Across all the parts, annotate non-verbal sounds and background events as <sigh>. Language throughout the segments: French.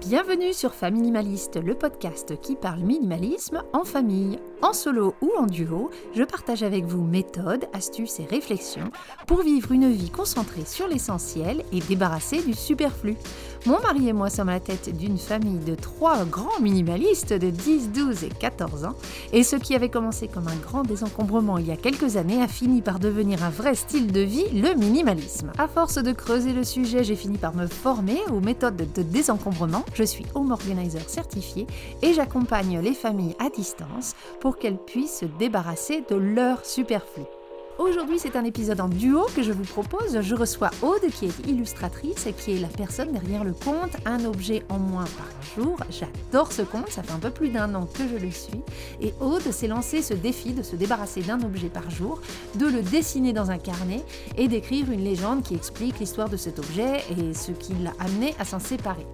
Bienvenue sur Familimaliste, le podcast qui parle minimalisme en famille. En solo ou en duo, je partage avec vous méthodes, astuces et réflexions pour vivre une vie concentrée sur l'essentiel et débarrassée du superflu. Mon mari et moi sommes à la tête d'une famille de trois grands minimalistes de 10, 12 et 14 ans. Et ce qui avait commencé comme un grand désencombrement il y a quelques années a fini par devenir un vrai style de vie, le minimalisme. À force de creuser le sujet, j'ai fini par me former aux méthodes de désencombrement. Je suis home organizer certifié et j'accompagne les familles à distance pour qu'elles puissent se débarrasser de leur superflu. Aujourd'hui, c'est un épisode en duo que je vous propose. Je reçois Aude, qui est illustratrice et qui est la personne derrière le compte Un objet en moins par jour. J'adore ce compte, ça fait un peu plus d'un an que je le suis. Et Aude s'est lancé ce défi de se débarrasser d'un objet par jour, de le dessiner dans un carnet et d'écrire une légende qui explique l'histoire de cet objet et ce qui l'a amené à s'en séparer.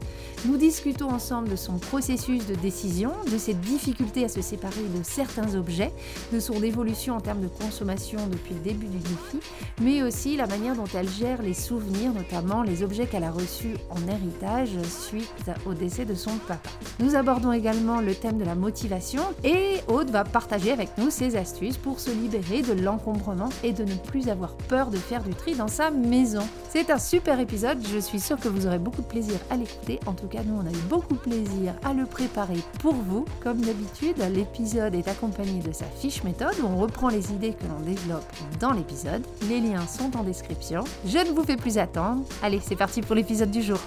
Nous discutons ensemble de son processus de décision, de ses difficultés à se séparer de certains objets, de son évolution en termes de consommation depuis le début du défi, mais aussi la manière dont elle gère les souvenirs, notamment les objets qu'elle a reçus en héritage suite au décès de son papa. Nous abordons également le thème de la motivation et Aude va partager avec nous ses astuces pour se libérer de l'encombrement et de ne plus avoir peur de faire du tri dans sa maison. C'est un super épisode, je suis sûre que vous aurez beaucoup de plaisir à l'écouter. En tout nous, on a eu beaucoup plaisir à le préparer pour vous. Comme d'habitude, l'épisode est accompagné de sa fiche méthode où on reprend les idées que l'on développe dans l'épisode. Les liens sont en description. Je ne vous fais plus attendre. Allez, c'est parti pour l'épisode du jour.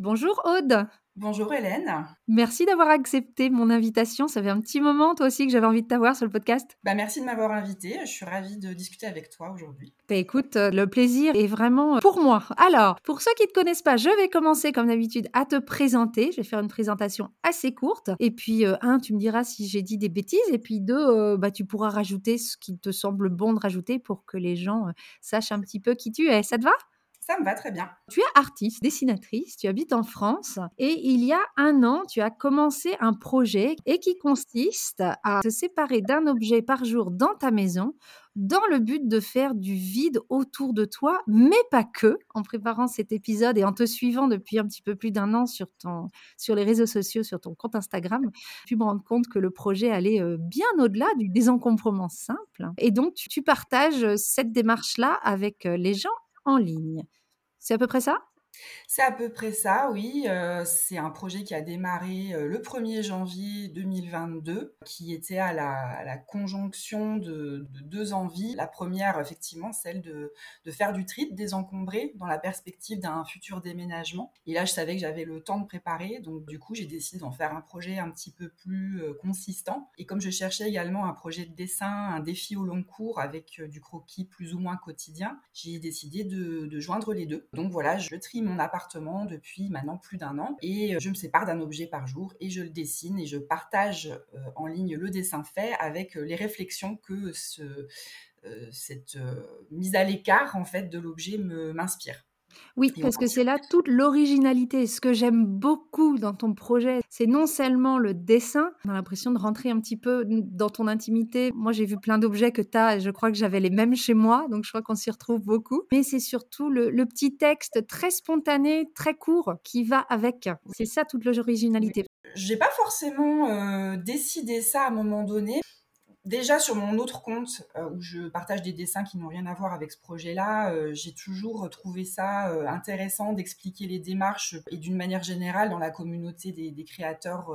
Bonjour Aude. Bonjour Hélène. Merci d'avoir accepté mon invitation. Ça fait un petit moment, toi aussi, que j'avais envie de t'avoir sur le podcast. Bah, merci de m'avoir invité. Je suis ravie de discuter avec toi aujourd'hui. Bah, écoute, euh, le plaisir est vraiment pour moi. Alors, pour ceux qui ne te connaissent pas, je vais commencer comme d'habitude à te présenter. Je vais faire une présentation assez courte. Et puis, euh, un, tu me diras si j'ai dit des bêtises. Et puis, deux, euh, bah, tu pourras rajouter ce qui te semble bon de rajouter pour que les gens sachent un petit peu qui tu es. Ça te va? Ça me va très bien. Tu es artiste, dessinatrice, tu habites en France et il y a un an, tu as commencé un projet et qui consiste à te séparer d'un objet par jour dans ta maison dans le but de faire du vide autour de toi, mais pas que. En préparant cet épisode et en te suivant depuis un petit peu plus d'un an sur, les réseaux sociaux, sur ton compte Instagram, tu me rends compte que le projet allait euh, bien au-delà du désencombrement simple. Et donc, tu partages cette démarche-là avec euh, les gens en ligne. C'est à peu près ça? C'est à peu près ça, oui. Euh, c'est un projet qui a démarré euh, le 1er janvier 2022, qui était à la, conjonction de, deux envies. La première, effectivement, celle de, faire du tri, de désencombrer dans la perspective d'un futur déménagement. Et là, je savais que j'avais le temps de préparer, donc du coup, j'ai décidé d'en faire un projet un petit peu plus euh, consistant. Et comme je cherchais également un projet de dessin, un défi au long cours avec du croquis plus ou moins quotidien, j'ai décidé de, joindre les deux. Donc voilà, je trie appartement depuis maintenant plus d'un an et euh, je me sépare d'un objet par jour et je le dessine et je partage euh, en ligne le dessin fait avec euh, les réflexions que ce, cette mise à l'écart en fait de l'objet m'inspire. Oui, parce que c'est là toute l'originalité. Ce que j'aime beaucoup dans ton projet, c'est non seulement le dessin, on a l'impression de rentrer un petit peu dans ton intimité. Moi, j'ai vu plein d'objets que tu as et je crois que j'avais les mêmes chez moi, donc je crois qu'on s'y retrouve beaucoup. Mais c'est surtout le, petit texte très spontané, très court qui va avec. C'est ça toute l'originalité. J'ai pas forcément euh, décidé ça à un moment donné. Déjà sur mon autre compte euh, où je partage des dessins qui n'ont rien à voir avec ce projet-là, euh, j'ai toujours trouvé ça euh, intéressant d'expliquer les démarches et d'une manière générale dans la communauté des, créateurs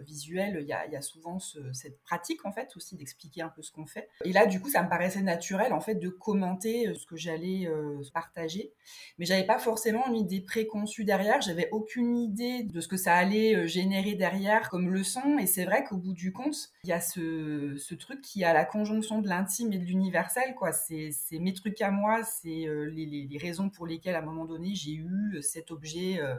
visuels, il y a, souvent cette pratique en fait aussi d'expliquer un peu ce qu'on fait. Et là du coup ça me paraissait naturel en fait de commenter ce que j'allais partager, mais j'avais pas forcément une idée préconçue derrière, j'avais aucune idée de ce que ça allait générer derrière comme leçon et c'est vrai qu'au bout du compte il y a ce, ce truc qui a la conjonction de l'intime et de l'universel, quoi. C'est mes trucs à moi, c'est euh, les, raisons pour lesquelles, à un moment donné, j'ai eu euh, cet objet euh,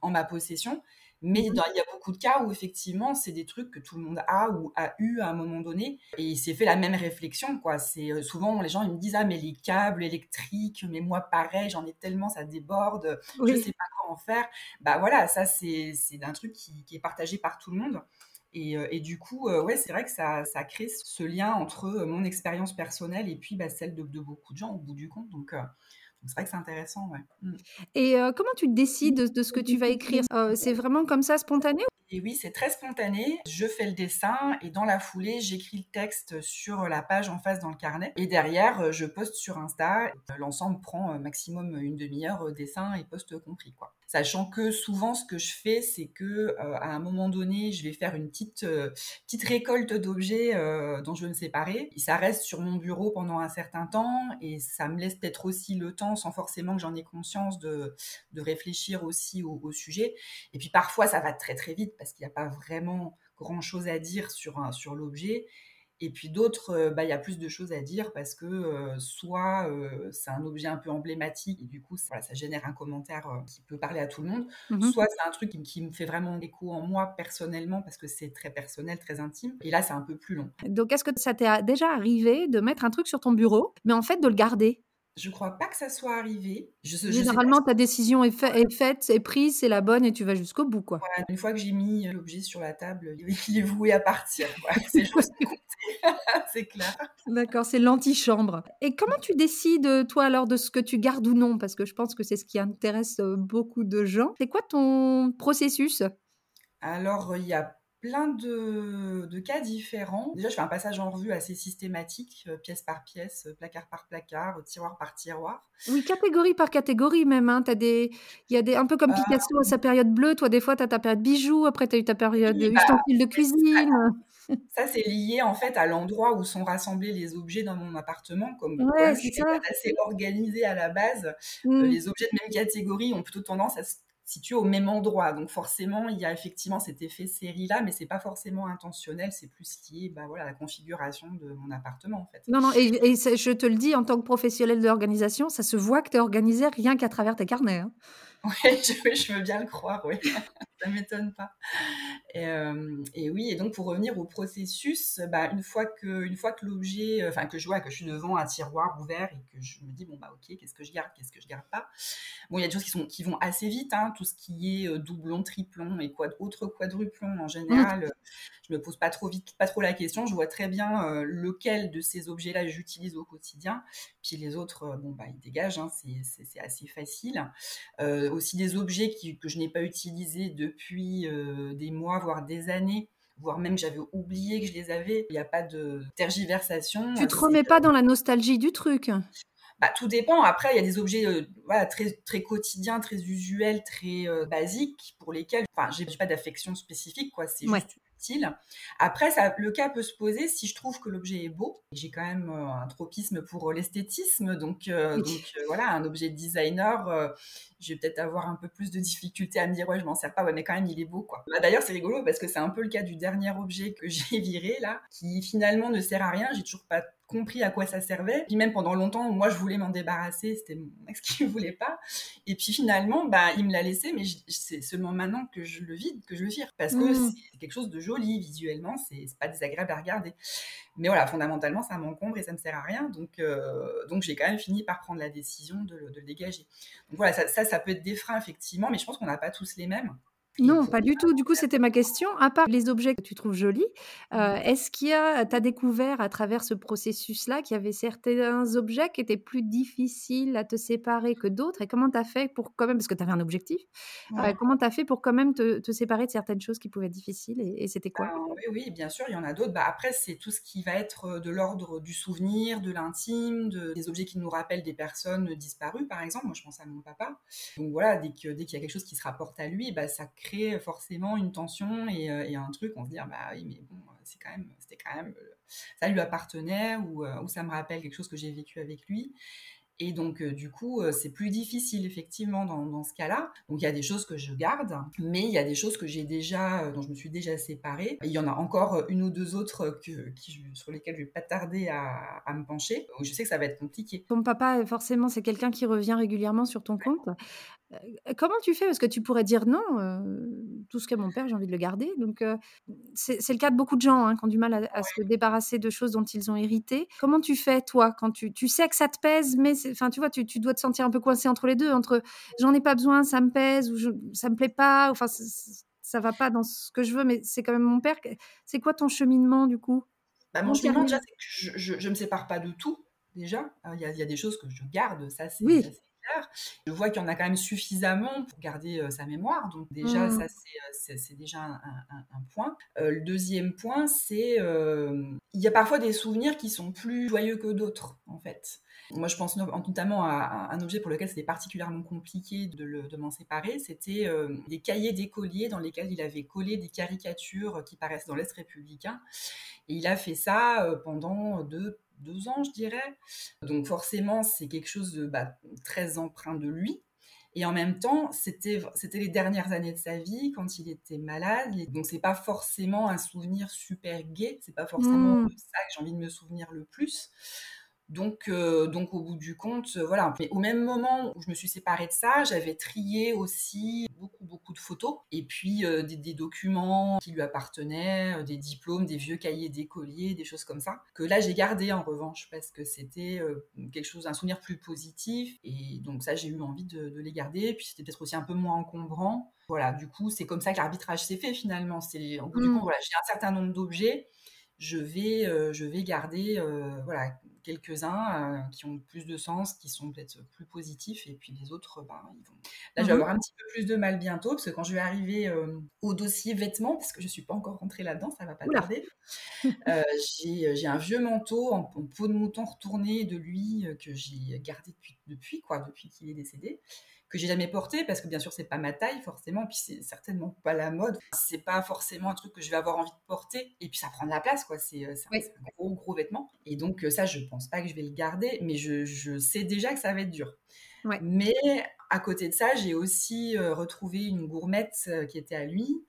en ma possession. Mais mhm. il y a beaucoup de cas où effectivement, c'est des trucs que tout le monde a ou a eu à un moment donné. Et il s'est fait la même réflexion, quoi. C'est souvent les gens ils me disent ah mais les câbles électriques, mais moi pareil, j'en ai tellement, ça déborde, je sais pas comment faire. Bah voilà, ça c'est un truc qui, qui, est partagé par tout le monde. Euh, et, du coup, euh, ouais, c'est vrai que ça, ça, crée ce lien entre euh, mon expérience personnelle et puis bah, celle de, beaucoup de gens au bout du compte. Donc, C'est vrai que c'est intéressant, ouais. Mmh. Et comment tu décides de ce que tu vas écrire? c'est vraiment comme ça spontané? Et oui, c'est très spontané. Je fais le dessin et dans la foulée, j'écris le texte sur la page en face dans le carnet. Et derrière, je poste sur Insta. L'ensemble prend maximum une demi-heure, dessin et poste compris, quoi. Sachant que souvent, ce que je fais, c'est que à un moment donné, je vais faire une petite petite récolte d'objets dont je veux me séparer. Et ça reste sur mon bureau pendant un certain temps et ça me laisse peut-être aussi le temps, sans forcément que j'en ai conscience, de, réfléchir aussi au, sujet. Et puis parfois, ça va très très vite parce qu'il n'y a pas vraiment grand chose à dire sur l'objet. Et puis d'autres, bah, il y a plus de choses à dire parce que euh, soit euh, c'est un objet un peu emblématique et du coup ça, ça génère un commentaire qui peut parler à tout le monde, mmh soit c'est un truc qui, qui, me fait vraiment écho en moi personnellement parce que c'est très personnel, très intime. Et là c'est un peu plus long. Donc est-ce que ça t'est déjà arrivé de mettre un truc sur ton bureau, mais en fait de le garder? Je crois pas que ça soit arrivé. Je, Généralement, ta décision est, faite, est prise, c'est la bonne et tu vas jusqu'au bout. Quoi. une fois que j'ai mis l'objet sur la table, il est voué à partir. <laughs> c'est <laughs> <laughs> c'est clair. D'accord, c'est l'antichambre. Et comment tu décides, toi, alors, de ce que tu gardes ou non? Parce que je pense que c'est ce qui intéresse beaucoup de gens. C'est quoi ton processus? Alors, il y a plein de, cas différents. Déjà, je fais un passage en revue assez systématique, euh, pièce par pièce, euh, placard par placard, tiroir par tiroir. Oui, catégorie par catégorie même. Hein. As des... Il y a des... un peu comme euh, Picasso à sa période bleue. Toi, des fois, tu as ta période bijoux, après, tu as eu ta période bah, de cuisine. <laughs> Ça, c'est lié en fait à l'endroit où sont rassemblés les objets dans mon appartement. Comme ouais, c'est assez organisé à la base, mmh. les objets de même catégorie ont plutôt tendance à se situé au même endroit. Donc forcément, il y a effectivement cet effet série-là, mais c'est pas forcément intentionnel, c'est plus lié bah, voilà, la configuration de mon appartement. Non, non, et, je te le dis, en tant que professionnel de l'organisation, ça se voit que tu es organisé rien qu'à travers tes carnets. Hein. Oui, <laughs> je, veux bien le croire, oui. <laughs> ça m'étonne pas. Et, euh, et, oui, et donc pour revenir au processus, bah, une fois que, une fois que l'objet, euh, enfin que je vois que je suis devant un tiroir ouvert et que je me dis bon bah ok, qu'est-ce que je garde, qu'est-ce que je garde pas? Bon, il y a des choses qui sont qui vont assez vite, hein, tout ce qui est euh, doublon, triplon et quad, autres quadruplons en général. Mmh. Je me pose pas trop vite, pas trop la question. Je vois très bien lequel de ces objets-là j'utilise au quotidien. Puis les autres, bon bah ils dégagent, hein, c'est assez facile. aussi des objets qui, que je n'ai pas utilisés depuis des mois voire des années, voire même j'avais oublié que je les avais. Il n'y a pas de tergiversation. Tu te remets pas dans la nostalgie du truc bah, tout dépend. Après, il y a des objets euh, voilà, très, très quotidiens, très usuels, très euh, basiques, pour lesquels enfin, j'ai pas d'affection spécifique. quoi. C'est juste après, ça, le cas peut se poser si je trouve que l'objet est beau. J'ai quand même euh, un tropisme pour euh, l'esthétisme, donc, euh, donc voilà, un objet designer, je vais peut-être avoir un peu plus de difficulté à me dire ouais, je m'en sers pas, ouais, mais quand même il est beau quoi. Bah, D'ailleurs, c'est rigolo parce que c'est un peu le cas du dernier objet que <laughs> j'ai viré là, qui finalement ne sert à rien. J'ai toujours pas compris à quoi ça servait. Puis même pendant longtemps, moi, je voulais m'en débarrasser, c'était mon ex qui ne <laughs> voulait pas. Et puis finalement, bah, il me l'a laissé, mais c'est seulement maintenant que je le vide, que je le vire, parce que mmh. c'est quelque chose de joli visuellement, c'est pas désagréable à regarder. Mais voilà, fondamentalement, ça m'encombre et ça me sert à rien, donc euh, donc j'ai quand même fini par prendre la décision de, le dégager. Donc voilà, ça, ça, ça peut être des freins effectivement, mais je pense qu'on n'a pas tous les mêmes. Non, pas du tout. Du coup, c'était ma question. À part les objets que tu trouves jolis, euh, est-ce qu'il y a, tu as découvert à travers ce processus-là qu'il y avait certains objets qui étaient plus difficiles à te séparer que d'autres? Et comment tu as fait pour quand même, parce que tu avais un objectif, euh, comment tu as fait pour quand même te, séparer de certaines choses qui pouvaient être difficiles Et, c'était quoi? Oui, oui, bien sûr, il y en a d'autres. Bah, après, c'est tout ce qui va être euh, de l'ordre du souvenir, de l'intime, de, des objets qui nous rappellent des personnes disparues, par exemple. Moi, je pense à mon papa. Donc voilà, dès qu'il dès qu'il y a quelque chose qui se rapporte à lui, bah, ça crée forcément une tension et, euh, un truc, on se dit, ah bah oui, mais bon, c'est quand même, c'était quand même, euh, ça lui appartenait euh, ou ça me rappelle quelque chose que j'ai vécu avec lui. Et donc, du coup, c'est plus difficile, effectivement, dans, dans ce cas-là. Donc, il y a des choses que je garde, mais il y a des choses que j'ai déjà, dont je me suis déjà séparée. Il y en a encore une ou deux autres que, qui, sur lesquelles je vais pas tarder à, à, me pencher. Je sais que ça va être compliqué. Ton papa, forcément, c'est quelqu'un qui revient régulièrement sur ton compte. Comment tu fais? Parce que tu pourrais dire non, tout ce qu'est mon père, j'ai envie de le garder. Donc, c'est le cas de beaucoup de gens hein, qui ont du mal à, se débarrasser de choses dont ils ont hérité. Comment tu fais, toi, quand tu, tu sais que ça te pèse, mais enfin, tu vois, tu, tu, dois te sentir un peu coincé entre les deux, entre j'en ai pas besoin, ça me pèse, ou je, ça me plaît pas, enfin, ça va pas dans ce que je veux, mais c'est quand même mon père. C'est quoi ton cheminement, du coup? Bah, Mon cheminement, déjà, c'est que je, je, me sépare pas de tout, déjà. Il y, a, y, a des choses que je garde, ça, c'est Je vois qu'il y en a quand même suffisamment pour garder sa mémoire. Donc déjà, mmh. ça, c'est déjà un, point. le deuxième point, c'est il y a parfois des souvenirs qui sont plus joyeux que d'autres, en fait. Moi, je pense notamment à un objet pour lequel c'était particulièrement compliqué de, m'en séparer. C'était euh, des cahiers d'écoliers dans lesquels il avait collé des caricatures qui paraissent dans l'Est républicain. Et il a fait ça euh, pendant deux, ans, je dirais. Donc forcément, c'est quelque chose de bah, très empreint de lui. Et en même temps, c'était les dernières années de sa vie quand il était malade. Donc c'est pas forcément un souvenir super gai. C'est pas forcément mmh. ça que j'ai envie de me souvenir le plus. Donc, euh, donc au bout du compte, euh, voilà. Mais au même moment où je me suis séparée de ça, j'avais trié aussi beaucoup, beaucoup de photos et puis euh, des, documents qui lui appartenaient, des diplômes, des vieux cahiers d'écoliers, des choses comme ça. Que là, j'ai gardé en revanche parce que c'était quelque chose, un souvenir plus positif. Et donc ça, j'ai eu envie de, les garder. Puis c'était peut-être aussi un peu moins encombrant. Voilà, du coup, c'est comme ça que l'arbitrage s'est fait finalement. C'est au bout du mmh. compte, voilà, j'ai un certain nombre d'objets je vais, je vais garder voilà, quelques-uns euh, qui ont plus de sens, qui sont peut-être plus positifs, et puis les autres, ben, ils vont... Là, je vais mhm. avoir un petit peu plus de mal bientôt, parce que quand je vais arriver euh, au dossier vêtements, parce que je ne suis pas encore rentrée là-dedans, ça ne va pas tarder, <laughs> euh, j'ai un vieux manteau en, peau de mouton retourné de lui, que j'ai gardé depuis, depuis, quoi, depuis qu'il est décédé que j'ai jamais porté parce que bien sûr c'est pas ma taille forcément puis c'est certainement pas la mode. C'est pas forcément un truc que je vais avoir envie de porter et puis ça prend de la place quoi. C'est un gros gros vêtement. Et donc ça je pense pas que je vais le garder mais je, je sais déjà que ça va être dur. Mais à côté de ça j'ai aussi retrouvé une gourmette qui était à lui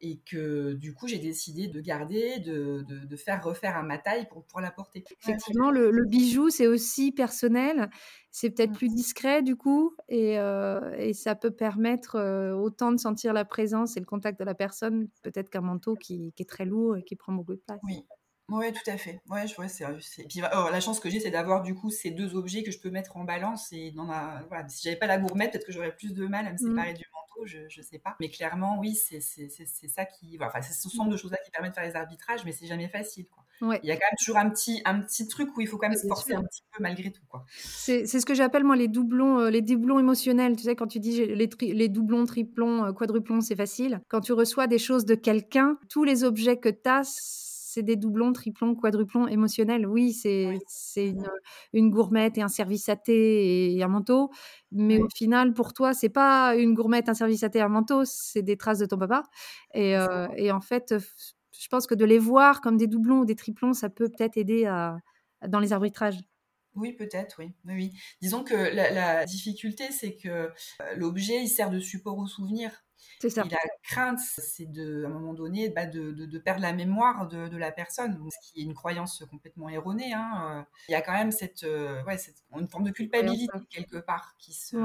et que du coup j'ai décidé de garder, de, de, faire refaire à ma taille pour pouvoir la porter. Effectivement, le, le bijou c'est aussi personnel, c'est peut-être mmh. plus discret du coup et, euh, et ça peut permettre euh, autant de sentir la présence et le contact de la personne peut-être qu'un manteau qui, qui, est très lourd et qui prend beaucoup de place. Oui. Oui, tout à fait. Ouais, je vois, c'est. Puis, oh, la chance que j'ai, c'est d'avoir du coup ces deux objets que je peux mettre en balance. Et dans la... voilà, si j'avais pas la gourmette, peut-être que j'aurais plus de mal à me mmh. séparer du manteau je ne sais pas. Mais clairement, oui, c'est ça qui. Enfin, c'est ce sont de choses-là qui permettent de faire les arbitrages, mais c'est jamais facile. Quoi. Il y a quand même toujours un petit, un petit truc où il faut quand même se forcer un petit peu malgré tout. C'est ce que j'appelle moi les doublons, euh, les doublons émotionnels. Tu sais, quand tu dis les, les doublons, triplons, euh, quadruplons, c'est facile. Quand tu reçois des choses de quelqu'un, tous les objets que tu as, c'est des doublons, triplons, quadruplons émotionnels. Oui, c'est une, une, gourmette et un service à thé et un manteau. Mais au final, pour toi, c'est pas une gourmette, un service à thé et un manteau, c'est des traces de ton papa. Et, euh, et, en fait, je pense que de les voir comme des doublons ou des triplons, ça peut peut-être aider à, dans les arbitrages. Oui, peut-être, oui. oui. Disons que la, la difficulté, c'est que euh, l'objet, il sert de support au souvenir. Ça. Et la crainte, c'est de, à un moment donné, bah, de, de, perdre la mémoire de, de, la personne, ce qui est une croyance complètement erronée. Hein. Il y a quand même cette, euh, ouais, cette une forme de culpabilité quelque part qui se,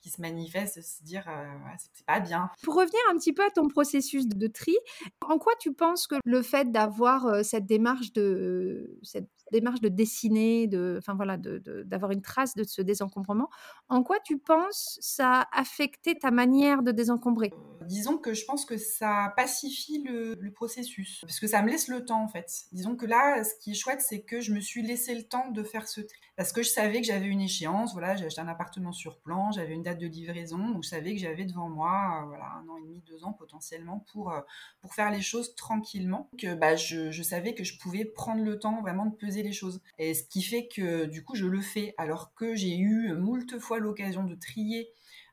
qui se manifeste, se dire euh, c'est pas bien. Pour revenir un petit peu à ton processus de tri, en quoi tu penses que le fait d'avoir euh, cette démarche de cette démarche de dessiner, de, enfin voilà, d'avoir une trace de ce désencombrement. En quoi tu penses ça a affecté ta manière de désencombrer? Disons que je pense que ça pacifie le, processus, parce que ça me laisse le temps en fait. Disons que là, ce qui est chouette, c'est que je me suis laissé le temps de faire ce tri, parce que je savais que j'avais une échéance. Voilà, j'ai acheté un appartement sur plan, j'avais une date de livraison, donc je savais que j'avais devant moi, euh, voilà, un an et demi, deux ans potentiellement pour euh, pour faire les choses tranquillement. Que bah, je, je savais que je pouvais prendre le temps vraiment de peser les choses. Et ce qui fait que du coup, je le fais alors que j'ai eu moult fois l'occasion de trier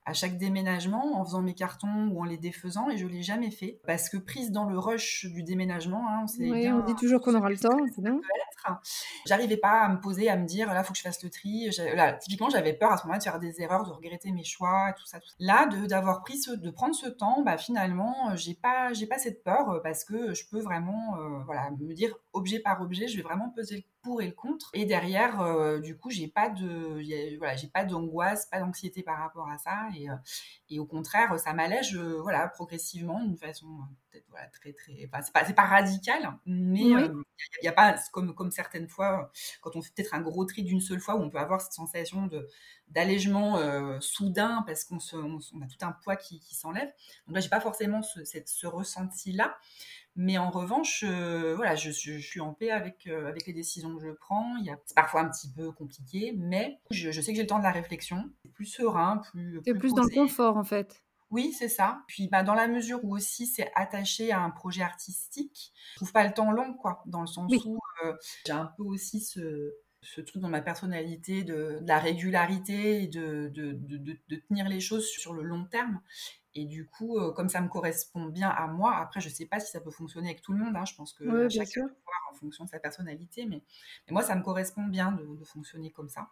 à chaque déménagement en faisant mes cartons ou en les défaisant et je l'ai jamais fait parce que prise dans le rush du déménagement, hein, on, on dit toujours qu'on aura le temps. J'arrivais pas à me poser, à me dire là faut que je fasse le tri. Là, typiquement, j'avais peur à ce moment-là de faire des erreurs, de regretter mes choix, tout ça. Tout ça. Là, d'avoir pris de prendre ce temps, bah finalement, j'ai pas, j'ai pas cette peur parce que je peux vraiment, euh, voilà, me dire objet par objet, je vais vraiment peser le pour et le contre. Et derrière, euh, du coup, j'ai pas de, voilà, j'ai pas d'angoisse, pas d'anxiété par rapport à ça. Et, euh, et au contraire, ça m'allège, euh, voilà, progressivement, d'une façon peut-être voilà, très, très, enfin, c'est pas, pas radical, mais il n'y a, pas, comme, comme certaines fois, quand on fait peut-être un gros tri d'une seule fois, où on peut avoir cette sensation de d'allègement soudain parce qu'on on, a tout un poids qui, s'enlève. Donc là, j'ai pas forcément ce, ce ressenti-là. Mais en revanche, voilà, je, suis en paix avec, avec les décisions que je prends. C'est parfois un petit peu compliqué, mais je, sais que j'ai le temps de la réflexion. C'est plus serein, plus. C'est plus, dans le confort, en fait. Oui, c'est ça. Puis bah, dans la mesure où aussi c'est attaché à un projet artistique, je trouve pas le temps long, quoi, dans le sens où j'ai un peu aussi ce, ce truc dans ma personnalité de, la régularité et de, de, de, tenir les choses sur le long terme. Et du coup, euh, comme ça me correspond bien à moi, après, je ne sais pas si ça peut fonctionner avec tout le monde. Hein, je pense que chacun peut voir en fonction de sa personnalité. Mais, mais, moi, ça me correspond bien de fonctionner comme ça.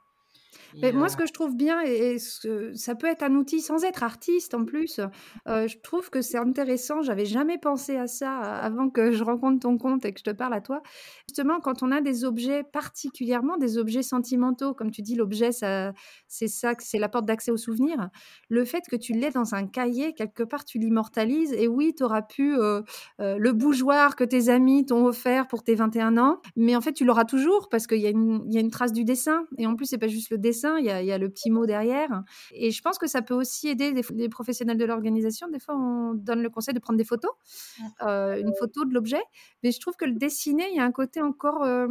Mais moi, ce que je trouve bien, et, ça peut être un outil sans être artiste en plus, je trouve que c'est intéressant. J'avais jamais pensé à ça avant que je rencontre ton compte et que je te parle à toi. Justement, quand on a des objets, particulièrement des objets sentimentaux, comme tu dis, l'objet, c'est ça, c'est la porte d'accès aux souvenirs. Le fait que tu l'aies dans un cahier, quelque part, tu l'immortalises. Et oui, tu auras pu le bougeoir que tes amis t'ont offert pour tes 21 ans, mais en fait, tu l'auras toujours parce qu'il y, y, a une trace du dessin. Et en plus, c'est pas juste le dessin, il y, a, le petit mot derrière. Et je pense que ça peut aussi aider les, professionnels de l'organisation. Des fois, on donne le conseil de prendre des photos, euh, une photo de l'objet. Mais je trouve que le dessiner, il y a un côté encore, euh,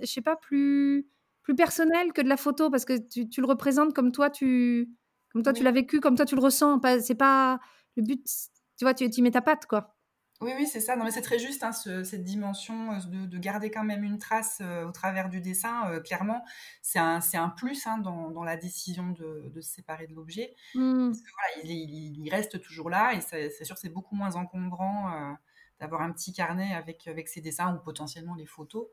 je sais pas, plus, plus personnel que de la photo parce que tu, le représentes comme toi, tu, comme toi, tu l'as vécu, comme toi, tu le ressens. C'est pas le but, tu vois, tu, tu mets ta patte, quoi. Oui, oui, c'est ça. Non, mais c'est très juste, hein, cette dimension euh, de, garder quand même une trace euh, au travers du dessin. Euh, clairement, c'est un, un, plus hein, dans, la décision de, se séparer de l'objet. Mmh. Voilà, il, il, reste toujours là et c'est sûr c'est beaucoup moins encombrant d'avoir un petit carnet avec, avec ses dessins ou potentiellement les photos,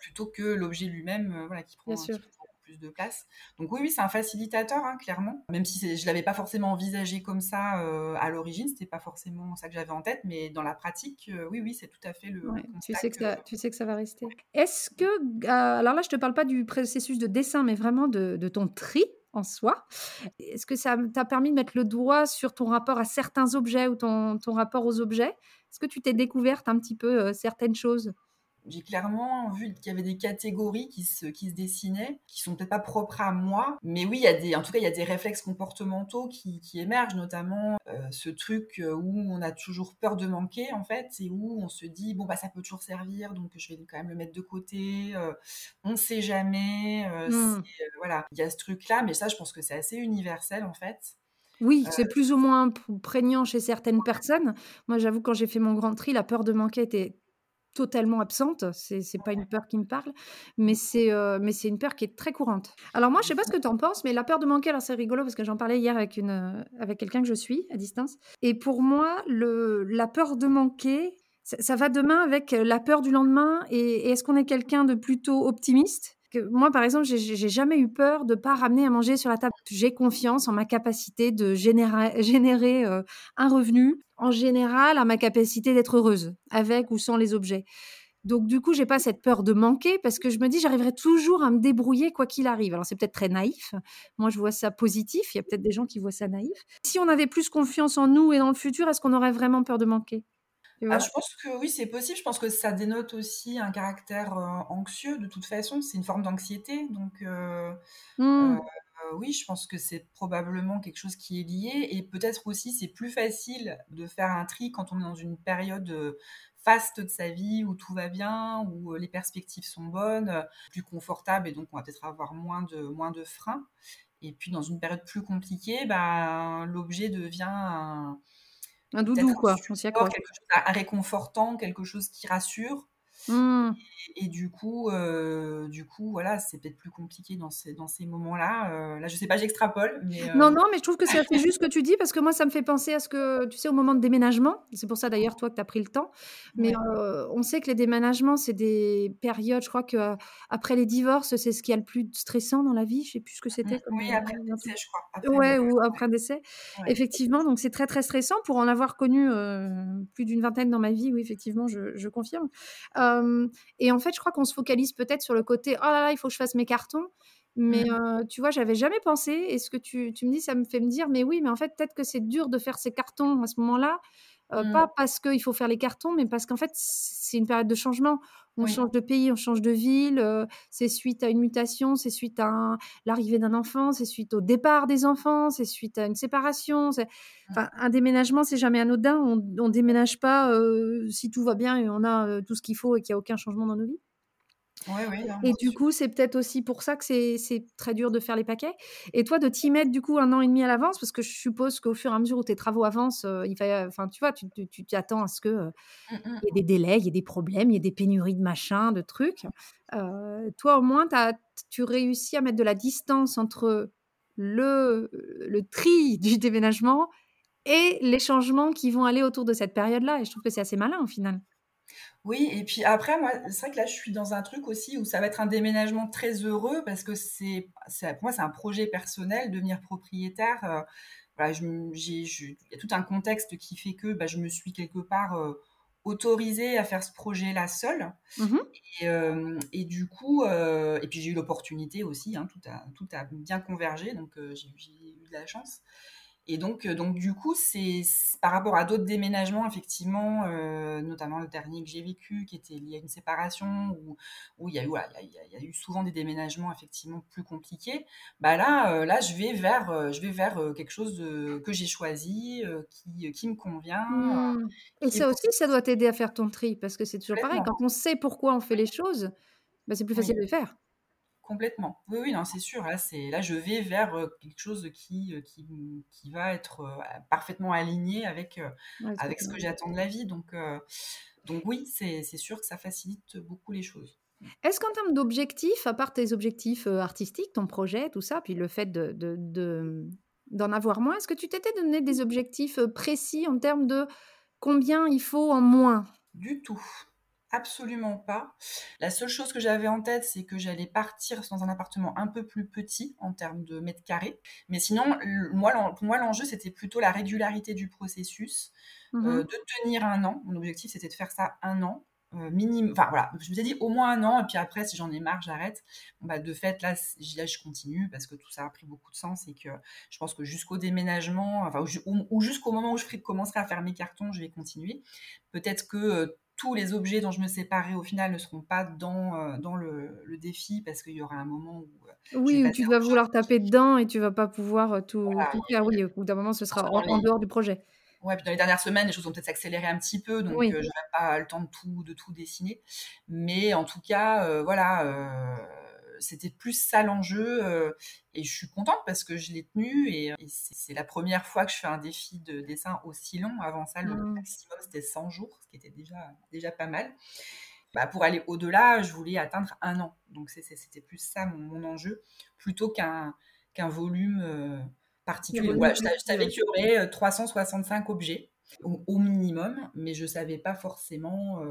plutôt que l'objet lui-même voilà, qui prend, Bien de place. Donc oui, oui, c'est un facilitateur, hein, clairement. Même si je l'avais pas forcément envisagé comme ça euh, à l'origine, c'était pas forcément ça que j'avais en tête, mais dans la pratique, euh, oui, oui, c'est tout à fait le. tu sais que ça, tu sais que ça va rester. Est-ce que, euh, alors là, je te parle pas du processus de dessin, mais vraiment de, ton tri en soi. Est-ce que ça t'a permis de mettre le doigt sur ton rapport à certains objets ou ton, ton rapport aux objets? Est-ce que tu t'es découverte un petit peu certaines choses? J'ai clairement vu qu'il y avait des catégories qui se, qui se dessinaient, qui sont peut-être pas propres à moi, mais oui, il y a des, en tout cas, il y a des réflexes comportementaux qui, qui émergent, notamment euh, ce truc euh, où on a toujours peur de manquer, en fait, et où on se dit, bon, bah, ça peut toujours servir, donc je vais quand même le mettre de côté, euh, on sait jamais, mmh. voilà, il y a ce truc-là, mais ça, je pense que c'est assez universel, en fait. Oui, c'est plus ou moins prégnant chez certaines personnes. Moi, j'avoue, quand j'ai fait mon grand tri, la peur de manquer était totalement absente. C'est n'est pas une peur qui me parle, mais c'est euh, mais c'est une peur qui est très courante. Alors moi, je sais pas ce que tu en penses, mais la peur de manquer, alors c'est rigolo parce que j'en parlais hier avec une euh, avec quelqu'un que je suis à distance. Et pour moi, le la peur de manquer, ça, va demain avec la peur du lendemain. Et, est-ce qu'on est quelqu'un de plutôt optimiste? Moi, par exemple, j'ai jamais eu peur de pas ramener à manger sur la table. J'ai confiance en ma capacité de générer, <laughs> générer euh, un revenu en général à ma capacité d'être heureuse, avec ou sans les objets. Donc du coup, j'ai pas cette peur de manquer parce que je me dis j'arriverai toujours à me débrouiller quoi qu'il arrive. Alors c'est peut-être très naïf. Moi, je vois ça positif. Il y a peut-être des gens qui voient ça naïf. Si on avait plus confiance en nous et dans le futur, est-ce qu'on aurait vraiment peur de manquer? Ah, je pense que oui, c'est possible. Je pense que ça dénote aussi un caractère euh, anxieux de toute façon. C'est une forme d'anxiété. Donc, euh, mmh. euh, oui, je pense que c'est probablement quelque chose qui est lié. Et peut-être aussi, c'est plus facile de faire un tri quand on est dans une période faste de sa vie où tout va bien, où les perspectives sont bonnes, plus confortables et donc on va peut-être avoir moins de, moins de freins. Et puis dans une période plus compliquée, bah, l'objet devient un, un doudou, quoi. un réconfortant, quelque chose qui rassure. Mmh. Et, du coup, euh, du coup, voilà, c'est peut-être plus compliqué dans ces, dans ces moments-là. Euh, là, je sais pas, j'extrapole. Mais, euh Non, non, mais je trouve que c'est juste ce que tu dis parce que moi, ça me fait penser à ce que, tu sais, au moment de déménagement, c'est pour ça d'ailleurs, toi, que tu as pris le temps. Mais on sait que les déménagements, c'est des périodes, je crois que après les divorces, c'est ce qui a le plus stressant dans la vie. Je sais plus ce que c'était. Mmh. Oui, après un décès, je crois. Après ouais, ou après un décès. Effectivement, donc c'est très, très stressant. Pour en avoir connu plus d'une vingtaine dans ma vie, oui, effectivement, je, je confirme et en fait, je crois qu'on se focalise peut-être sur le côté oh là là, il faut que je fasse mes cartons. Mais mmh. tu vois, j'avais jamais pensé. Et ce que tu, tu, me dis, ça me fait me dire, mais oui, mais en fait, peut-être que c'est dur de faire ces cartons à ce moment-là. Mmh. Pas parce qu'il faut faire les cartons, mais parce qu'en fait, c'est une période de changement. On change de pays, on change de ville, c'est suite à une mutation, c'est suite à l'arrivée d'un enfant, c'est suite au départ des enfants, c'est suite à une séparation. Enfin, un déménagement, c'est jamais anodin. On ne déménage pas si tout va bien et on a tout ce qu'il faut et qu'il n'y a aucun changement dans nos vies et du coup, c'est peut-être aussi pour ça que c'est très dur de faire les paquets. Et toi, de t'y mettre du coup un an et demi à l'avance, parce que je suppose qu'au fur et à mesure où tes travaux avancent, euh, il va, enfin, tu vois, tu t'attends à ce que euh, mmh, mmh. y ait des délais, il y ait des problèmes, il y ait des pénuries de machins, de trucs. Euh, toi, au moins, as, tu réussis à mettre de la distance entre le, le tri du déménagement et les changements qui vont aller autour de cette période-là. Et je trouve que c'est assez malin au final. Oui, et puis après, moi, c'est vrai que là, je suis dans un truc aussi où ça va être un déménagement très heureux parce que c'est, pour moi, c'est un projet personnel, devenir propriétaire. Euh, voilà, il y a tout un contexte qui fait que bah, je me suis quelque part euh, autorisée à faire ce projet-là seule. Mmh euh, et, du coup, et puis j'ai eu l'opportunité aussi, hein, tout, a, tout a bien convergé, donc j'ai eu de la chance. Et donc, euh, donc du coup, c'est par rapport à d'autres déménagements, effectivement, euh, notamment le dernier que j'ai vécu, qui était lié à une séparation, où, où il, y a eu, il, y a, eu souvent des déménagements effectivement plus compliqués. Bah là, euh, là, je vais vers, je vais vers quelque chose de, que j'ai choisi, qui, qui me convient. Mmh. Et ça aussi, ça doit t'aider à faire ton tri, parce que c'est toujours pareil. Quand on sait pourquoi on fait les choses, bah, c'est plus facile de les faire. Complètement. Oui, oui, non, c'est sûr. Là, c'est là, je vais vers quelque chose qui, qui, qui va être parfaitement aligné avec, avec ce que j'attends de la vie. Donc, donc oui, c'est sûr que ça facilite beaucoup les choses. Est-ce qu'en termes d'objectifs, à part tes objectifs artistiques, ton projet, tout ça, puis le fait de, de, d'en avoir moins, est-ce que tu t'étais donné des objectifs précis en termes de combien il faut en moins? Du tout. Absolument pas. La seule chose que j'avais en tête, c'est que j'allais partir dans un appartement un peu plus petit en termes de mètres carrés. Mais sinon, moi, pour moi, l'enjeu, c'était plutôt la régularité du processus, mmh euh, de tenir un an. Mon objectif, c'était de faire ça un an. Euh, minimum, enfin voilà, je me suis dit au moins un an, et puis après, si j'en ai marre, j'arrête. bah, de fait, là, là, je continue parce que tout ça a pris beaucoup de sens et que je pense que jusqu'au déménagement, enfin, ou, jusqu'au moment où je commencerai à faire mes cartons, je vais continuer. Peut-être que euh, tous les objets dont je me séparais au final ne seront pas dans, euh, dans le, défi parce qu'il y aura un moment où. Euh, oui, tu vas vouloir taper dedans et tu vas pas pouvoir euh, tout, faire. Oui, au bout d'un moment, ce sera en, dehors du projet. Ouais, puis dans les dernières semaines, les choses vont peut-être s'accélérer un petit peu, donc je n'aurai pas le temps de tout, de tout dessiner. Mais en tout cas, voilà c'était plus ça l'enjeu. Euh, et je suis contente parce que je l'ai tenu. Et, c'est la première fois que je fais un défi de dessin aussi long. Avant ça, le mmh. maximum, c'était 100 jours, ce qui était déjà, déjà pas mal. Bah, pour aller au-delà, je voulais atteindre un an. Donc c'était plus ça mon, enjeu, plutôt qu'un volume euh, particulier. je, savais qu'il y aurait 365 euh, objets au, minimum, mais je ne savais pas forcément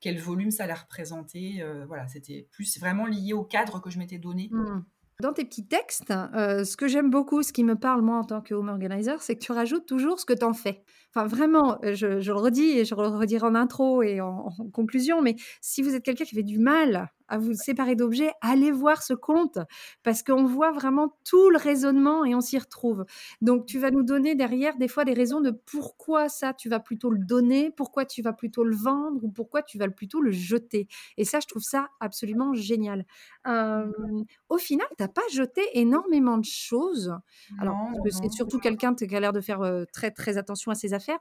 quel volume ça allait représenter. Euh, voilà, c'était plus vraiment lié au cadre que je m'étais donné. Mmh. Dans tes petits textes, euh, ce que j'aime beaucoup, ce qui me parle moi en tant que home organizer, c'est que tu rajoutes toujours ce que tu en fais. Enfin, vraiment, euh, je, le redis et je le redirai en intro et en, en conclusion, mais si vous êtes quelqu'un qui fait du mal à vous séparer d'objets, allez voir ce compte parce qu'on voit vraiment tout le raisonnement et on s'y retrouve. Donc, tu vas nous donner derrière des fois des raisons de pourquoi ça, tu vas plutôt le donner, pourquoi tu vas plutôt le vendre ou pourquoi tu vas plutôt le jeter. Et ça, je trouve ça absolument génial. au final, tu n'as pas jeté énormément de choses. Alors, c'est surtout quelqu'un qui a l'air de faire très, très attention à ses affaires.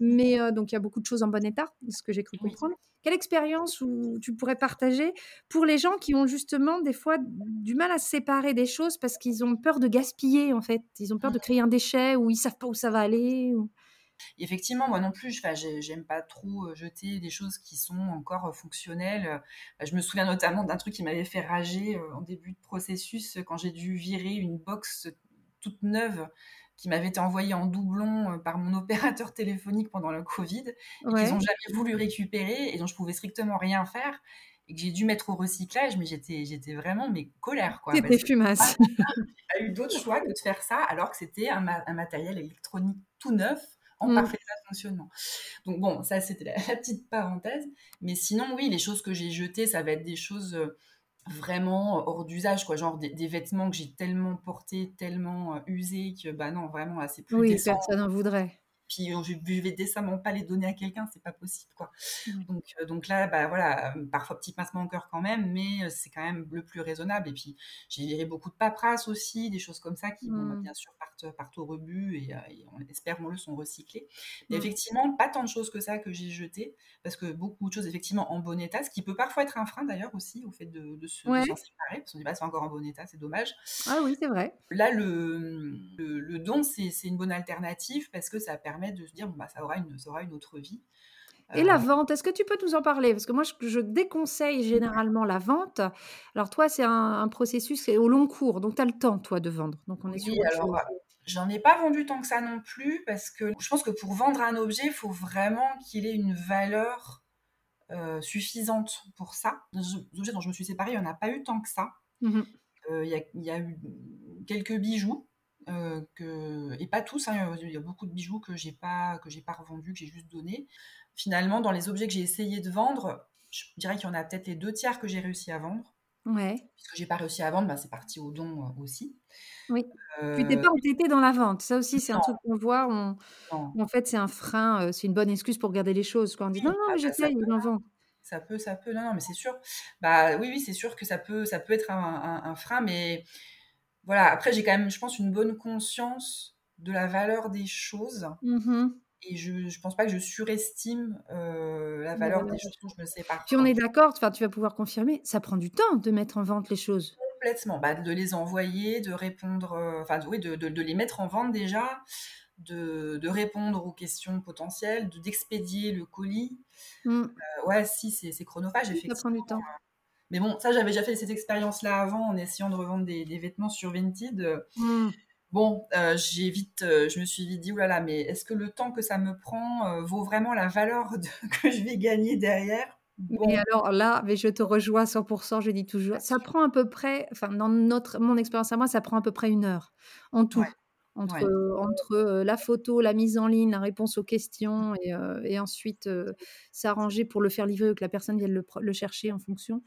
Mais donc, il y a beaucoup de choses en bon état, ce que j'ai cru comprendre. Quelle expérience où tu pourrais partager pour les gens qui ont justement des fois du mal à se séparer des choses parce qu'ils ont peur de gaspiller en fait, ils ont peur de mmh. créer un déchet ou ils savent pas où ça va aller Effectivement, moi non plus, j'aime pas trop jeter des choses qui sont encore fonctionnelles. Bah, je me souviens notamment d'un truc qui m'avait fait rager en début de processus quand j'ai dû virer une box toute neuve qui m'avait été envoyé en doublon euh, par mon <laughs> opérateur téléphonique pendant le Covid, et qu'ils n'ont jamais voulu récupérer et dont je pouvais strictement rien faire et que j'ai dû mettre au recyclage, mais j'étais, j'étais vraiment mais colère quoi. C'était fumasse. J'ai eu d'autres choix que de faire ça, alors que c'était un, matériel électronique tout neuf en mmh. parfait fonctionnement. Donc bon, ça c'était <laughs> la, petite parenthèse, mais sinon oui, les choses que j'ai jetées, ça va être des choses euh, vraiment hors d'usage, quoi. Genre des, vêtements que j'ai tellement portés, tellement euh, usés que, bah non, vraiment, là, c'est plus Oui, personne n'en voudrait. Puis je, je vais décemment pas les donner à quelqu'un, c'est pas possible, quoi. Donc, donc là, bah voilà, parfois petit pincement au cœur quand même, mais c'est quand même le plus raisonnable. Et puis j'ai viré beaucoup de paperasse aussi, des choses comme ça qui, bon, bah, mmh. bien sûr, partent, partent au rebut et, on espère, on le sont recyclés. Mais mmh. effectivement, pas tant de choses que ça que j'ai jetées, parce que beaucoup de choses effectivement en bon état, ce qui peut parfois être un frein d'ailleurs aussi au fait de, de se séparer, parce qu'on dit pas c'est encore en bon état, c'est dommage. Ah oui, c'est vrai. Là, le, le, don, c'est une bonne alternative parce que ça permet de se dire, bah, ça, aura une, ça aura une autre vie. Et la euh, vente, est-ce que tu peux nous en parler? Parce que moi, je, déconseille généralement la vente. Alors toi, c'est un, processus au long cours, donc tu as le temps, toi, de vendre. Donc on est oui, alors, J'en ai pas vendu tant que ça non plus, parce que je pense que pour vendre un objet, il faut vraiment qu'il ait une valeur euh, suffisante pour ça. Les objets dont je me suis séparée, il n'y en a pas eu tant que ça. Mmh euh, il y, a eu quelques bijoux, que, et pas tous, hein, il y a beaucoup de bijoux que j'ai pas, que j'ai pas revendus, que j'ai juste donnés finalement, dans les objets que j'ai essayé de vendre, je dirais qu'il y en a peut-être les deux tiers que j'ai réussi à vendre. Ouais. Puisque j'ai pas réussi à vendre, bah, c'est parti au don euh, aussi. Oui. Euh... Tu t'es pas entêté dans la vente. Ça aussi, c'est un truc qu'on voit. En fait, c'est un frein, euh, c'est une bonne excuse pour garder les choses. Quand on dit non, non, mais ah, bah, j'essaye, il en vend. Ça peut, ça peut. Non, non, mais c'est sûr. Bah oui, oui, c'est sûr que ça peut, ça peut être un, frein, mais voilà. Après, j'ai quand même, je pense, une bonne conscience de la valeur des choses. Mmh et je ne pense pas que je surestime euh, la valeur des choses dont je me sépare. Puis on est d'accord, tu vas pouvoir confirmer, ça prend du temps de mettre en vente les choses. Complètement, bah, de les envoyer, de répondre, euh, enfin oui, de, de, les mettre en vente déjà, de, de répondre aux questions potentielles, d'expédier le colis. Mmh. Euh, ouais, si, c'est chronophage, effectivement. Ça prend du temps. Mais bon, ça, j'avais déjà fait cette expérience-là avant en essayant de revendre des, des vêtements sur Vinted. Mmh. Bon, euh, j'ai vite, euh, je me suis vite dit, oulala, mais est-ce que le temps que ça me prend euh, vaut vraiment la valeur <laughs> que je vais gagner derrière? Bon. Et alors là, mais je te rejoins à 100%, je dis toujours, ça prend à peu près, enfin dans notre, mon expérience à moi, ça prend à peu près une heure en tout. Entre, entre la photo, la mise en ligne, la réponse aux questions et, et ensuite s'arranger pour le faire livrer ou que la personne vienne le, le chercher en fonction.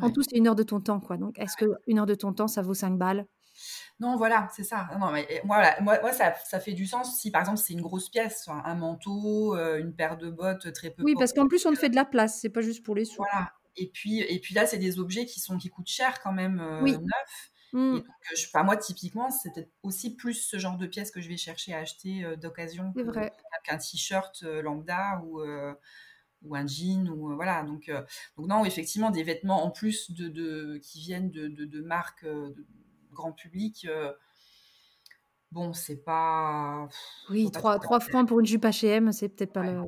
En tout, c'est une heure de ton temps. quoi. Donc, est-ce que une heure de ton temps, ça vaut 5 balles? Non, voilà, c'est ça. Non, mais voilà, moi, moi ça, ça, fait du sens si, par exemple, c'est une grosse pièce, un manteau, euh, une paire de bottes très peu. Oui, parce qu'en plus, on te fait de la place, c'est pas juste pour les sous. Voilà. Et puis, et puis là, c'est des objets qui, sont, qui coûtent cher quand même, euh, neufs. Mmh. Et donc, je, moi, typiquement, c'est peut-être aussi plus ce genre de pièces que je vais chercher à acheter euh, d'occasion qu'un t-shirt lambda ou ou un jean ou voilà donc donc non effectivement des vêtements en plus de, de qui viennent de, de, de marques grand public, euh, bon, c'est pas. Oui, trois, trois francs pour une jupe HM, c'est peut-être pas, le...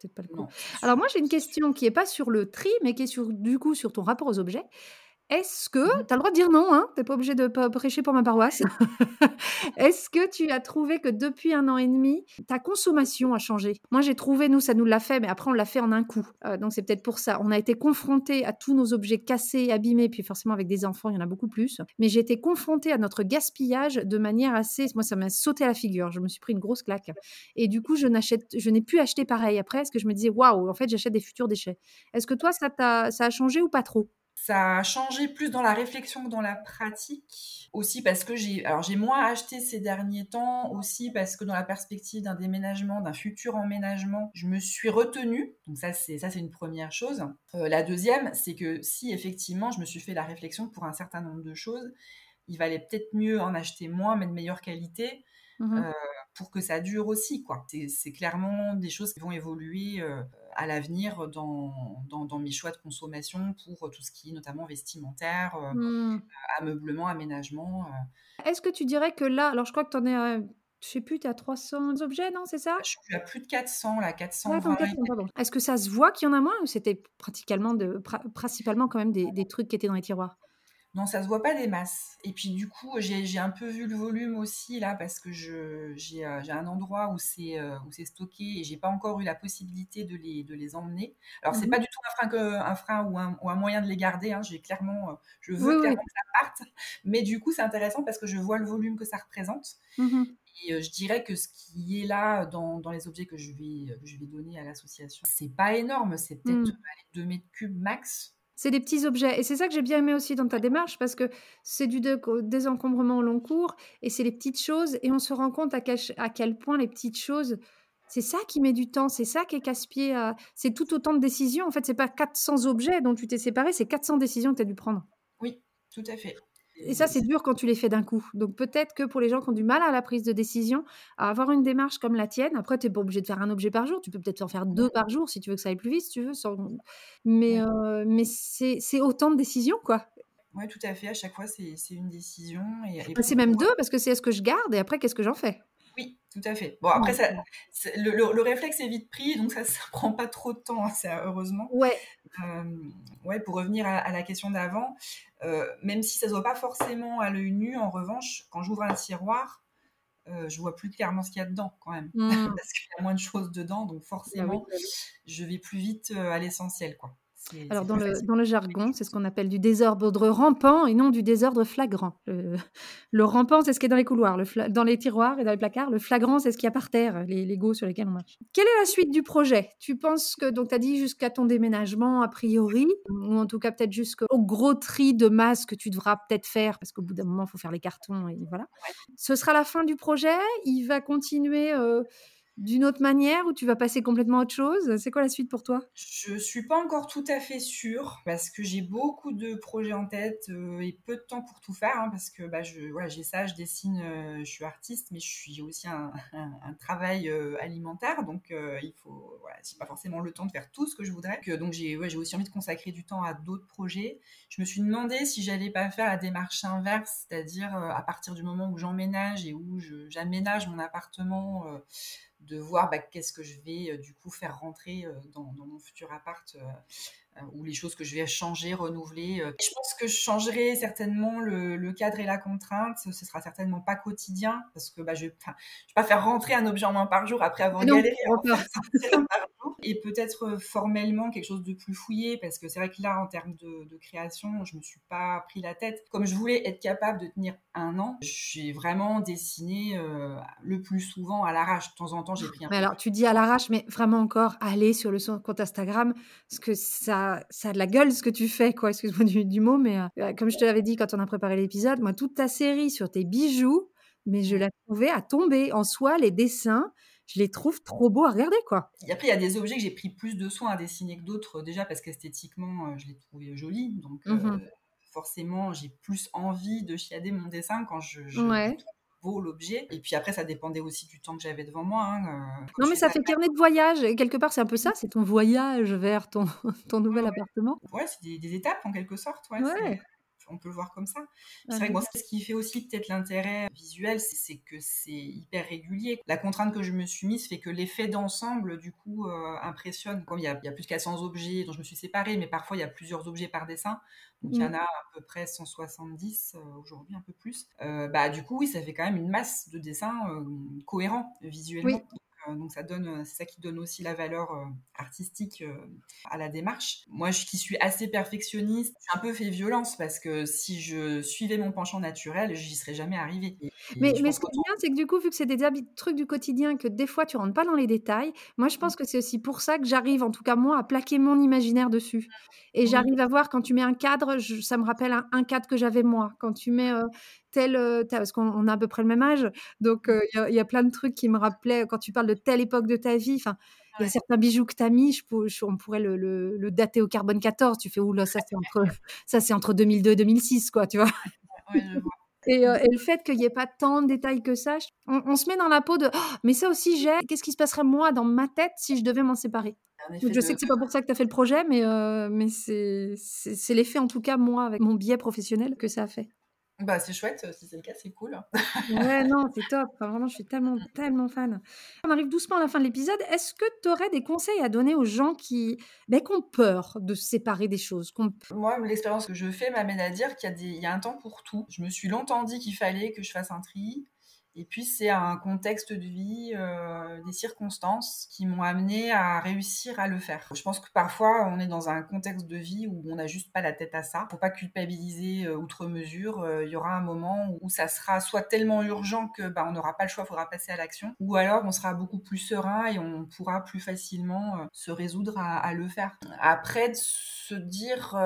peut pas le coup. Alors, moi, j'ai une question qui n'est pas sur le tri, mais qui est sur, du coup sur ton rapport aux objets. Est-ce que, mmh tu as le droit de dire non, hein, tu n'es pas obligé de prêcher pour ma paroisse, <laughs> est-ce que tu as trouvé que depuis un an et demi, ta consommation a changé? Moi, j'ai trouvé, nous, ça nous l'a fait, mais après, on l'a fait en un coup. Euh, donc, c'est peut-être pour ça. On a été confrontés à tous nos objets cassés, abîmés, puis forcément, avec des enfants, il y en a beaucoup plus. Mais j'ai été confrontée à notre gaspillage de manière assez... Moi, ça m'a sauté à la figure. Je me suis pris une grosse claque. Et du coup, je, n'achète, je n'ai plus acheté pareil après, parce que je me disais, waouh, en fait, j'achète des futurs déchets. Est-ce que toi, ça, ça a changé ou pas trop? Ça a changé plus dans la réflexion que dans la pratique. Aussi parce que j'ai, alors j'ai moins acheté ces derniers temps. Aussi parce que dans la perspective d'un déménagement, d'un futur emménagement, je me suis retenue. Donc ça, c'est ça, c'est une première chose. Euh, la deuxième, c'est que si effectivement, je me suis fait la réflexion pour un certain nombre de choses, il valait peut-être mieux en acheter moins, mais de meilleure qualité. Mmh euh, pour que ça dure aussi. quoi. C'est clairement des choses qui vont évoluer euh, à l'avenir dans, dans, mes choix de consommation pour tout ce qui est notamment vestimentaire, euh, mmh. ameublement, aménagement. Euh. Est-ce que tu dirais que là, alors je crois que tu en es à je sais plus, tu as 300 objets, non, c'est ça? Je suis à plus de 400, là, 400. Est-ce que ça se voit qu'il y en a moins ou c'était pratiquement de, principalement quand même des, des, trucs qui étaient dans les tiroirs? Non, ça se voit pas des masses. Et puis du coup, j'ai un peu vu le volume aussi là parce que euh, j'ai un endroit où c'est euh, où c'est stocké et j'ai pas encore eu la possibilité de les, de les emmener. Alors c'est mmh pas du tout un frein, que, un frein ou, un, ou un moyen de les garder. Hein. J'ai clairement, euh, je veux clairement que ça parte. Mais du coup, c'est intéressant parce que je vois le volume que ça représente. Mmh et je dirais que ce qui est là dans, dans les objets que je vais, que je vais donner à l'association, c'est pas énorme. C'est peut-être 2 mmh. mètres cubes max c'est des petits objets. Et c'est ça que j'ai bien aimé aussi dans ta démarche, parce que c'est du désencombrement au long cours, et c'est les petites choses, et on se rend compte à quel, point les petites choses C'est ça qui met du temps, c'est ça qui est casse-pied. C'est tout autant de décisions. En fait, c'est pas 400 objets dont tu t'es séparé, c'est 400 décisions que tu as dû prendre. Oui, tout à fait. Et ça, c'est dur quand tu les fais d'un coup. Donc peut-être que pour les gens qui ont du mal à la prise de décision, à avoir une démarche comme la tienne, après, tu n'es pas obligé de faire un objet par jour, tu peux peut-être en faire deux par jour si tu veux que ça aille plus vite, si tu veux. Mais, euh, mais c'est autant de décisions, quoi. Oui, tout à fait. À chaque fois, c'est une décision. Et, bah, c'est même deux, parce que c'est est-ce que je garde et après, qu'est-ce que j'en fais? Oui, tout à fait. Bon, après, ça, le, réflexe est vite pris, donc ça <laughs> ne prend pas trop de temps, hein, heureusement. Ouais. Euh, ouais, pour revenir à, la question d'avant, euh, même si ça ne se voit pas forcément à l'œil nu, en revanche, quand j'ouvre un tiroir, euh, je vois plus clairement ce qu'il y a dedans quand même. Mmh. <laughs> Parce qu'il y a moins de choses dedans, donc bah forcément, je vais plus vite à l'essentiel. quoi. Alors, dans le, dans le, jargon, c'est ce qu'on appelle du désordre rampant et non du désordre flagrant. Le, <laughs> rampant, c'est ce qui est dans les couloirs, le dans les tiroirs et dans les placards. Le flagrant, c'est ce qu'il y a par terre, les Legos sur lesquels on marche. Quelle est la suite du projet? Tu penses que, donc, tu as dit jusqu'à ton déménagement, a priori, ou en tout cas peut-être jusqu'au gros tri de masse que tu devras peut-être faire, parce qu'au bout d'un moment, il faut faire les cartons et voilà. Ce sera la fin du projet? Il va continuer euh, d'une autre manière ou tu vas passer complètement à autre chose? C'est quoi la suite pour toi? Je suis pas encore tout à fait sûre parce que j'ai beaucoup de projets en tête euh, et peu de temps pour tout faire hein, parce que bah, je, voilà, j'ai ça, je dessine, euh, je suis artiste, mais je suis aussi un, travail euh, alimentaire, donc il faut, voilà, pas forcément le temps de faire tout ce que je voudrais. Que, donc j'ai, ouais, j'ai aussi envie de consacrer du temps à d'autres projets. Je me suis demandé si j'allais pas faire la démarche inverse, c'est-à-dire à partir du moment où j'emménage et où j'aménage mon appartement de voir bah, qu'est-ce que je vais euh, du coup faire rentrer euh, dans, mon futur appart euh, ou les choses que je vais changer, renouveler. Je pense que je changerai certainement le, cadre et la contrainte. Ce sera certainement pas quotidien parce que bah, je ne vais, pas faire rentrer un objet en main par jour après avoir galéré <laughs> et peut-être euh, formellement quelque chose de plus fouillé, parce que c'est vrai que là, en termes de, création, je me suis pas pris la tête. Comme je voulais être capable de tenir un an, j'ai vraiment dessiné euh, le plus souvent à l'arrache. De temps en temps, j'ai pris un. Mais alors, tu dis à l'arrache, mais vraiment encore, aller sur le compte Instagram, parce que ça, ça a de la gueule ce que tu fais, quoi. Excuse-moi du, mot, mais euh, comme je te l'avais dit quand on a préparé l'épisode, moi, toute ta série sur tes bijoux, mais je l'ai trouvé à tomber. En soi, les dessins, je les trouve trop beaux à regarder, quoi. Et après, il y a des objets que j'ai pris plus de soin à dessiner que d'autres, déjà parce qu'esthétiquement, euh, je les trouvais jolis. Donc, euh, mmh forcément, j'ai plus envie de chiader mon dessin quand je, je beau l'objet. Et puis après, ça dépendait aussi du temps que j'avais devant moi. Hein, euh, non, mais ça fait carnet de voyage. Et quelque part, c'est un peu ça, c'est ton voyage vers ton, <laughs> ton nouvel appartement. Ouais, c'est des, étapes en quelque sorte. Ouais, on peut le voir comme ça. C'est vrai que ce qui fait aussi peut-être l'intérêt visuel, c'est que c'est hyper régulier. La contrainte que je me suis mise fait que l'effet d'ensemble, du coup, euh, impressionne. Comme il y, a, plus de 400 objets dont je me suis séparée, mais parfois il y a plusieurs objets par dessin. Donc il y en mmh. a à peu près 170 euh, aujourd'hui, un peu plus. Euh, bah, du coup, oui, ça fait quand même une masse de dessins cohérents visuellement. Euh, donc ça donne, euh, c'est ça qui donne aussi la valeur euh, artistique à la démarche. Moi, je, qui suis assez perfectionniste, j'ai un peu fait violence parce que si je suivais mon penchant naturel, j'y serais jamais arrivée. mais, mais ce qui est bien, c'est que du coup, vu que c'est des trucs du quotidien, que des fois tu rentres pas dans les détails, moi je pense mmh. que c'est aussi pour ça que j'arrive, en tout cas moi, à plaquer mon imaginaire dessus. Et j'arrive à voir quand tu mets un cadre, ça me rappelle un, cadre que j'avais moi. Quand tu mets tel, parce qu'on a à peu près le même âge, donc mmh. il y, a plein de trucs qui me rappelaient quand tu parles de telle époque de ta vie. Enfin, il y a certains bijoux que tu as mis, je, on pourrait le, dater au carbone 14. Tu fais, oula, ça c'est entre, <laughs> <laughs> ça c'est entre 2002 et 2006, quoi, tu vois? <laughs> Et, le fait qu'il n'y ait pas tant de détails que ça, on, se met dans la peau de «Oh, mais ça aussi j'ai, qu'est-ce qui se passerait moi dans ma tête si je devais m'en séparer? Je sais que c'est pas pour ça que tu as fait le projet, mais, mais c'est l'effet en tout cas moi avec mon biais professionnel que ça a fait. Bah, c'est chouette, si c'est le cas, c'est cool. ouais, non, <laughs> c'est top. vraiment, je suis tellement, tellement fan. On arrive doucement à la fin de l'épisode. Est-ce que tu aurais des conseils à donner aux gens qui, ben, ont peur de se séparer des choses Moi, l'expérience que je fais m'amène à dire qu'il y, y, a un temps pour tout. Je me suis longtemps dit qu'il fallait que je fasse un tri. Et puis c'est un contexte de vie, euh, des circonstances qui m'ont amené à réussir à le faire. Je pense que parfois on est dans un contexte de vie où on n'a juste pas la tête à ça. Faut pas culpabiliser euh, outre mesure. Euh, il y aura un moment où ça sera soit tellement urgent que bah, on n'aura pas le choix, il faudra passer à l'action, ou alors on sera beaucoup plus serein et on pourra plus facilement se résoudre à, à, le faire. Après de se dire,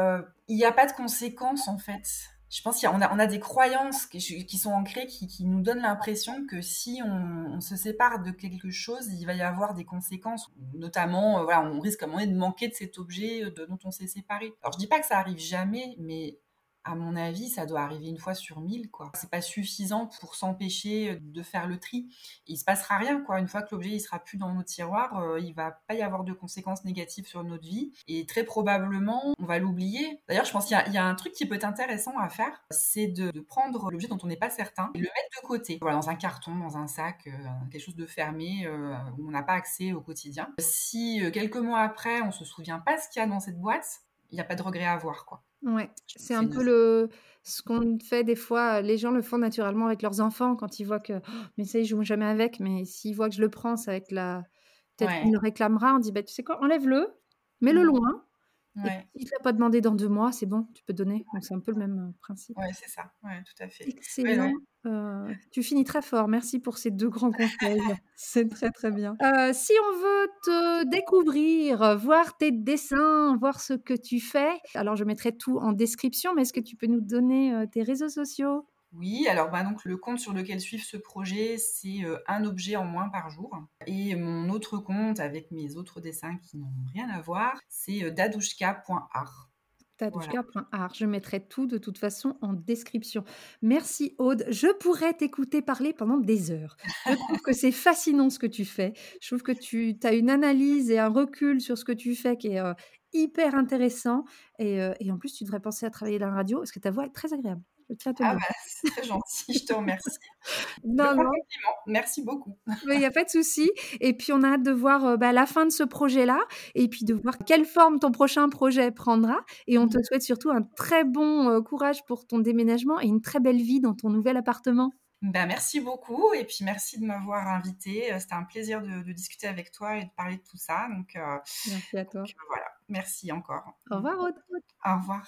il n'y a pas de conséquences en fait je pense qu'on a, des croyances qui, sont ancrées, qui, nous donnent l'impression que si on, se sépare de quelque chose, il va y avoir des conséquences. Notamment, euh, on risque à un moment donné de manquer de cet objet de, dont on s'est séparé. Alors, je dis pas que ça arrive jamais, mais à mon avis, ça doit arriver une fois sur mille, quoi. C'est pas suffisant pour s'empêcher de faire le tri. Il se passera rien, quoi. Une fois que l'objet il sera plus dans nos tiroirs, euh, il va pas y avoir de conséquences négatives sur notre vie et très probablement on va l'oublier. D'ailleurs, je pense qu'il y, a un truc qui peut être intéressant à faire, c'est de, prendre l'objet dont on n'est pas certain et le mettre de côté, dans un carton, dans un sac, euh, quelque chose de fermé euh, où on n'a pas accès au quotidien. Si euh, quelques mois après on se souvient pas ce qu'il y a dans cette boîte, il n'y a pas de regret à avoir, quoi. Ouais, c'est un peu le ce qu'on fait des fois, les gens le font naturellement avec leurs enfants quand ils voient que «Oh, mais ça ils jouent jamais avec, mais s'ils voient que je le prends, ça va être la peut-être Ouais. qu'il le réclamera, on dit bah tu sais quoi, enlève-le, mets-le Mmh. loin et s'il te l'a pas demandé dans 2 mois, c'est bon, tu peux donner. Donc c'est un peu le même euh, principe. Ouais, c'est ça. Ouais, tout à fait. Excellent. ouais. Euh, tu finis très fort. Merci pour ces deux grands conseils. <laughs> C'est très très bien. Euh, si on veut te découvrir, voir tes dessins, voir ce que tu fais, alors je mettrai tout en description, mais est-ce que tu peux nous donner euh, tes réseaux sociaux? Oui, alors bah donc le compte sur lequel suivre ce projet, c'est un objet en moins par jour. Et mon autre compte avec mes autres dessins qui n'ont rien à voir, c'est dadouchka.art. Tadouchka.art. Je mettrai tout de toute façon en description. Merci Aude. Je pourrais t'écouter parler pendant des heures. Je trouve que c'est fascinant ce que tu fais. Je trouve que tu as une analyse et un recul sur ce que tu fais qui est euh, hyper intéressant. Et, euh, et en plus, tu devrais penser à travailler dans la radio parce que ta voix est très agréable. Te Ah bah, c'est très gentil, je te remercie. <laughs> Non, non. Merci beaucoup. il n'y a pas de souci. Et puis, on a hâte de voir euh, bah, la fin de ce projet-là et puis de voir quelle forme ton prochain projet prendra. Et on te souhaite surtout un très bon euh, courage pour ton déménagement et une très belle vie dans ton nouvel appartement. Ben, merci beaucoup et puis merci de m'avoir invité. Euh, C'était un plaisir de, de discuter avec toi et de parler de tout ça. Donc, euh, Merci à toi. donc, voilà, merci encore. Au revoir, Aude. Au revoir.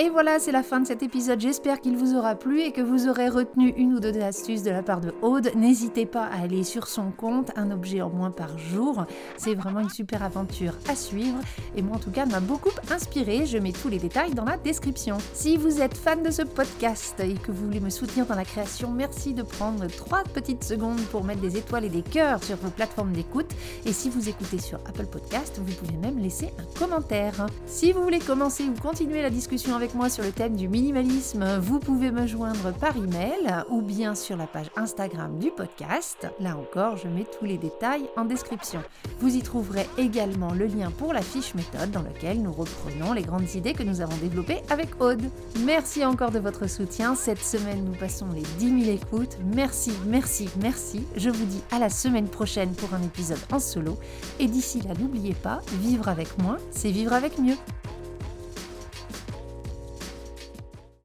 Et voilà, c'est la fin de cet épisode. J'espère qu'il vous aura plu et que vous aurez retenu une ou deux astuces de la part de Aude. N'hésitez pas à aller sur son compte, un objet en moins par jour. C'est vraiment une super aventure à suivre. Et moi, en tout cas, m'a beaucoup inspiré. Je mets tous les détails dans la description. Si vous êtes fan de ce podcast et que vous voulez me soutenir dans la création, merci de prendre trois petites secondes pour mettre des étoiles et des cœurs sur vos plateformes d'écoute. Et si vous écoutez sur Apple Podcast, vous pouvez même laisser un commentaire. Si vous voulez commencer ou continuer la discussion avec moi sur le thème du minimalisme, vous pouvez me joindre par email ou bien sur la page Instagram du podcast. Là encore, je mets tous les détails en description. Vous y trouverez également le lien pour la fiche méthode dans laquelle nous reprenons les grandes idées que nous avons développées avec Aude. Merci encore de votre soutien. Cette semaine, nous passons les 10 000 écoutes. Merci, merci, merci. Je vous dis à la semaine prochaine pour un épisode en solo. Et d'ici là, n'oubliez pas, vivre avec moins, c'est vivre avec mieux.